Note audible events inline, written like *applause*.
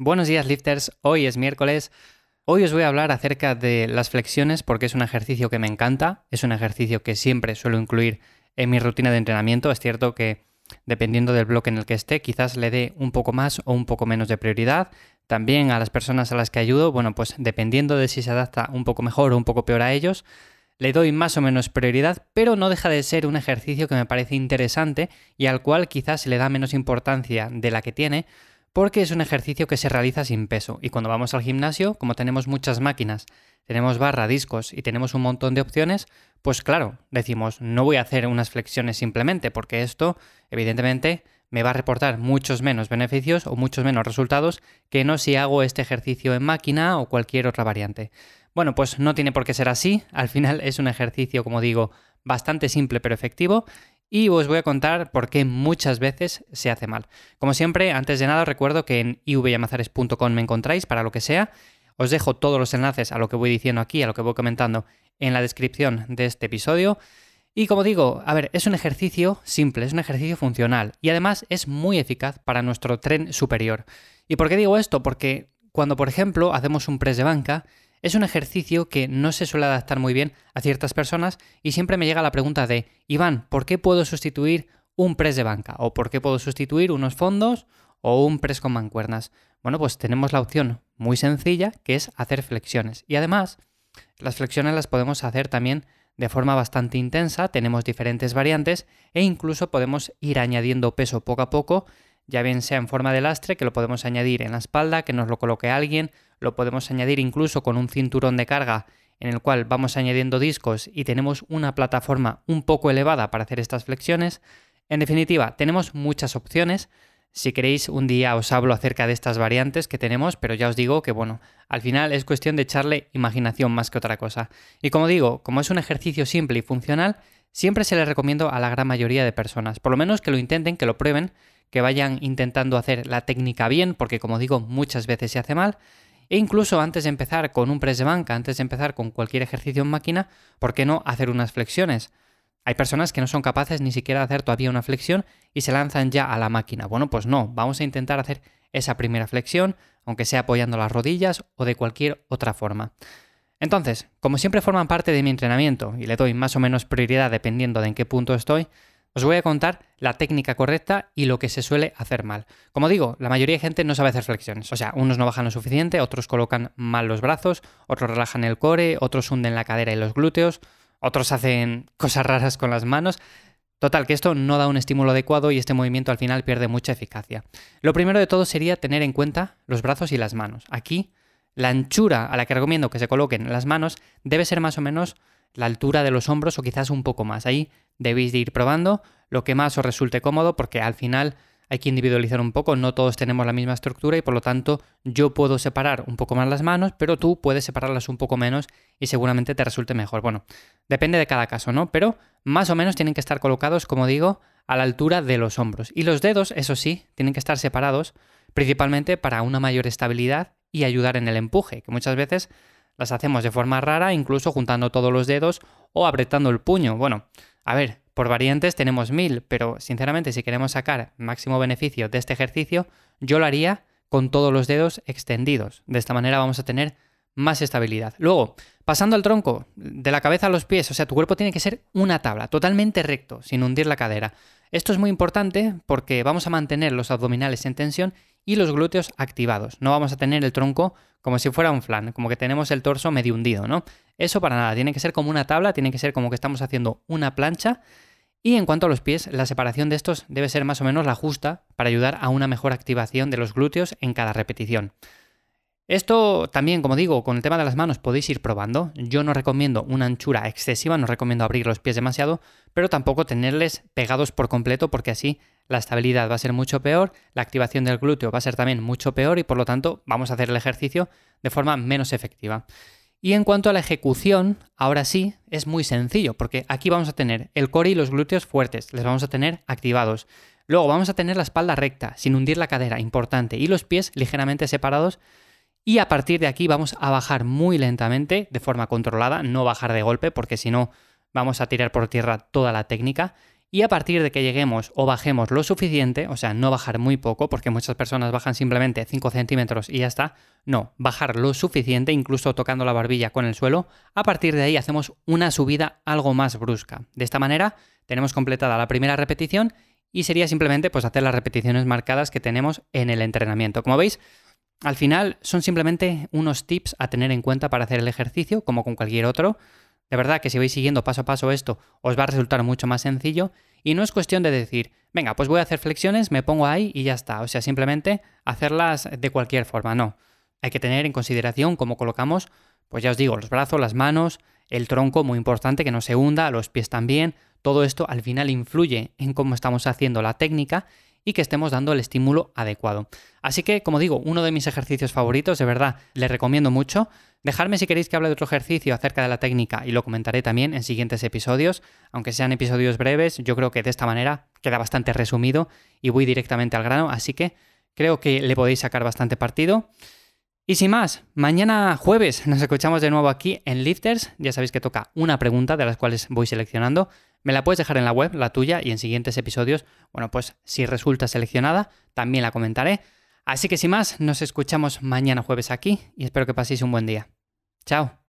Buenos días lifters, hoy es miércoles. Hoy os voy a hablar acerca de las flexiones porque es un ejercicio que me encanta, es un ejercicio que siempre suelo incluir en mi rutina de entrenamiento. Es cierto que dependiendo del bloque en el que esté, quizás le dé un poco más o un poco menos de prioridad. También a las personas a las que ayudo, bueno, pues dependiendo de si se adapta un poco mejor o un poco peor a ellos, le doy más o menos prioridad, pero no deja de ser un ejercicio que me parece interesante y al cual quizás se le da menos importancia de la que tiene, porque es un ejercicio que se realiza sin peso y cuando vamos al gimnasio, como tenemos muchas máquinas, tenemos barra, discos y tenemos un montón de opciones, pues claro, decimos, no voy a hacer unas flexiones simplemente porque esto, evidentemente, me va a reportar muchos menos beneficios o muchos menos resultados que no si hago este ejercicio en máquina o cualquier otra variante. Bueno, pues no tiene por qué ser así, al final es un ejercicio, como digo, bastante simple pero efectivo y os voy a contar por qué muchas veces se hace mal. Como siempre, antes de nada recuerdo que en ivyamazares.com me encontráis para lo que sea. Os dejo todos los enlaces a lo que voy diciendo aquí, a lo que voy comentando en la descripción de este episodio. Y como digo, a ver, es un ejercicio simple, es un ejercicio funcional y además es muy eficaz para nuestro tren superior. ¿Y por qué digo esto? Porque cuando, por ejemplo, hacemos un press de banca, es un ejercicio que no se suele adaptar muy bien a ciertas personas y siempre me llega la pregunta de, Iván, ¿por qué puedo sustituir un press de banca? ¿O por qué puedo sustituir unos fondos o un press con mancuernas? Bueno, pues tenemos la opción muy sencilla que es hacer flexiones. Y además, las flexiones las podemos hacer también de forma bastante intensa, tenemos diferentes variantes e incluso podemos ir añadiendo peso poco a poco ya bien sea en forma de lastre, que lo podemos añadir en la espalda, que nos lo coloque alguien, lo podemos añadir incluso con un cinturón de carga en el cual vamos añadiendo discos y tenemos una plataforma un poco elevada para hacer estas flexiones. En definitiva, tenemos muchas opciones. Si queréis, un día os hablo acerca de estas variantes que tenemos, pero ya os digo que, bueno, al final es cuestión de echarle imaginación más que otra cosa. Y como digo, como es un ejercicio simple y funcional, siempre se le recomiendo a la gran mayoría de personas, por lo menos que lo intenten, que lo prueben, que vayan intentando hacer la técnica bien, porque como digo, muchas veces se hace mal. E incluso antes de empezar con un press de banca, antes de empezar con cualquier ejercicio en máquina, ¿por qué no hacer unas flexiones? Hay personas que no son capaces ni siquiera de hacer todavía una flexión y se lanzan ya a la máquina. Bueno, pues no, vamos a intentar hacer esa primera flexión, aunque sea apoyando las rodillas o de cualquier otra forma. Entonces, como siempre forman parte de mi entrenamiento y le doy más o menos prioridad dependiendo de en qué punto estoy, os voy a contar la técnica correcta y lo que se suele hacer mal. Como digo, la mayoría de gente no sabe hacer flexiones. O sea, unos no bajan lo suficiente, otros colocan mal los brazos, otros relajan el core, otros hunden la cadera y los glúteos, otros hacen *laughs* cosas raras con las manos. Total, que esto no da un estímulo adecuado y este movimiento al final pierde mucha eficacia. Lo primero de todo sería tener en cuenta los brazos y las manos. Aquí, la anchura a la que recomiendo que se coloquen las manos debe ser más o menos la altura de los hombros o quizás un poco más. Ahí debéis de ir probando lo que más os resulte cómodo porque al final hay que individualizar un poco, no todos tenemos la misma estructura y por lo tanto yo puedo separar un poco más las manos, pero tú puedes separarlas un poco menos y seguramente te resulte mejor. Bueno, depende de cada caso, ¿no? Pero más o menos tienen que estar colocados, como digo, a la altura de los hombros. Y los dedos, eso sí, tienen que estar separados, principalmente para una mayor estabilidad y ayudar en el empuje, que muchas veces las hacemos de forma rara, incluso juntando todos los dedos o apretando el puño. Bueno, a ver, por variantes tenemos mil, pero sinceramente si queremos sacar máximo beneficio de este ejercicio, yo lo haría con todos los dedos extendidos. De esta manera vamos a tener más estabilidad. Luego, pasando al tronco, de la cabeza a los pies, o sea, tu cuerpo tiene que ser una tabla, totalmente recto, sin hundir la cadera. Esto es muy importante porque vamos a mantener los abdominales en tensión y los glúteos activados. No vamos a tener el tronco como si fuera un flan, como que tenemos el torso medio hundido, ¿no? Eso para nada, tiene que ser como una tabla, tiene que ser como que estamos haciendo una plancha. Y en cuanto a los pies, la separación de estos debe ser más o menos la justa para ayudar a una mejor activación de los glúteos en cada repetición. Esto también, como digo, con el tema de las manos podéis ir probando. Yo no recomiendo una anchura excesiva, no recomiendo abrir los pies demasiado, pero tampoco tenerles pegados por completo porque así la estabilidad va a ser mucho peor, la activación del glúteo va a ser también mucho peor y por lo tanto vamos a hacer el ejercicio de forma menos efectiva. Y en cuanto a la ejecución, ahora sí, es muy sencillo, porque aquí vamos a tener el core y los glúteos fuertes, les vamos a tener activados. Luego vamos a tener la espalda recta, sin hundir la cadera, importante, y los pies ligeramente separados y a partir de aquí vamos a bajar muy lentamente, de forma controlada, no bajar de golpe, porque si no vamos a tirar por tierra toda la técnica. y a partir de que lleguemos o bajemos lo suficiente, o sea, no bajar muy poco, porque muchas personas bajan simplemente 5 centímetros y ya está, no, bajar lo suficiente, incluso tocando la barbilla con el suelo, a partir de ahí hacemos una subida algo más brusca. De esta manera tenemos completada la primera repetición y sería simplemente pues hacer las repeticiones marcadas que tenemos en el entrenamiento. Como veis, al final son simplemente unos tips a tener en cuenta para hacer el ejercicio, como con cualquier otro. De verdad que si vais siguiendo paso a paso esto, os va a resultar mucho más sencillo y no es cuestión de decir, venga, pues voy a hacer flexiones, me pongo ahí y ya está. O sea, simplemente hacerlas de cualquier forma, no. Hay que tener en consideración cómo colocamos, pues ya os digo, los brazos, las manos, el tronco, muy importante, que no se hunda, los pies también. Todo esto al final influye en cómo estamos haciendo la técnica y que estemos dando el estímulo adecuado. Así que, como digo, uno de mis ejercicios favoritos, de verdad, les recomiendo mucho. Dejadme si queréis que hable de otro ejercicio acerca de la técnica y lo comentaré también en siguientes episodios, aunque sean episodios breves, yo creo que de esta manera queda bastante resumido y voy directamente al grano, así que creo que le podéis sacar bastante partido. Y sin más, mañana jueves nos escuchamos de nuevo aquí en Lifters. Ya sabéis que toca una pregunta de las cuales voy seleccionando. Me la puedes dejar en la web, la tuya, y en siguientes episodios, bueno, pues si resulta seleccionada, también la comentaré. Así que sin más, nos escuchamos mañana jueves aquí y espero que paséis un buen día. Chao.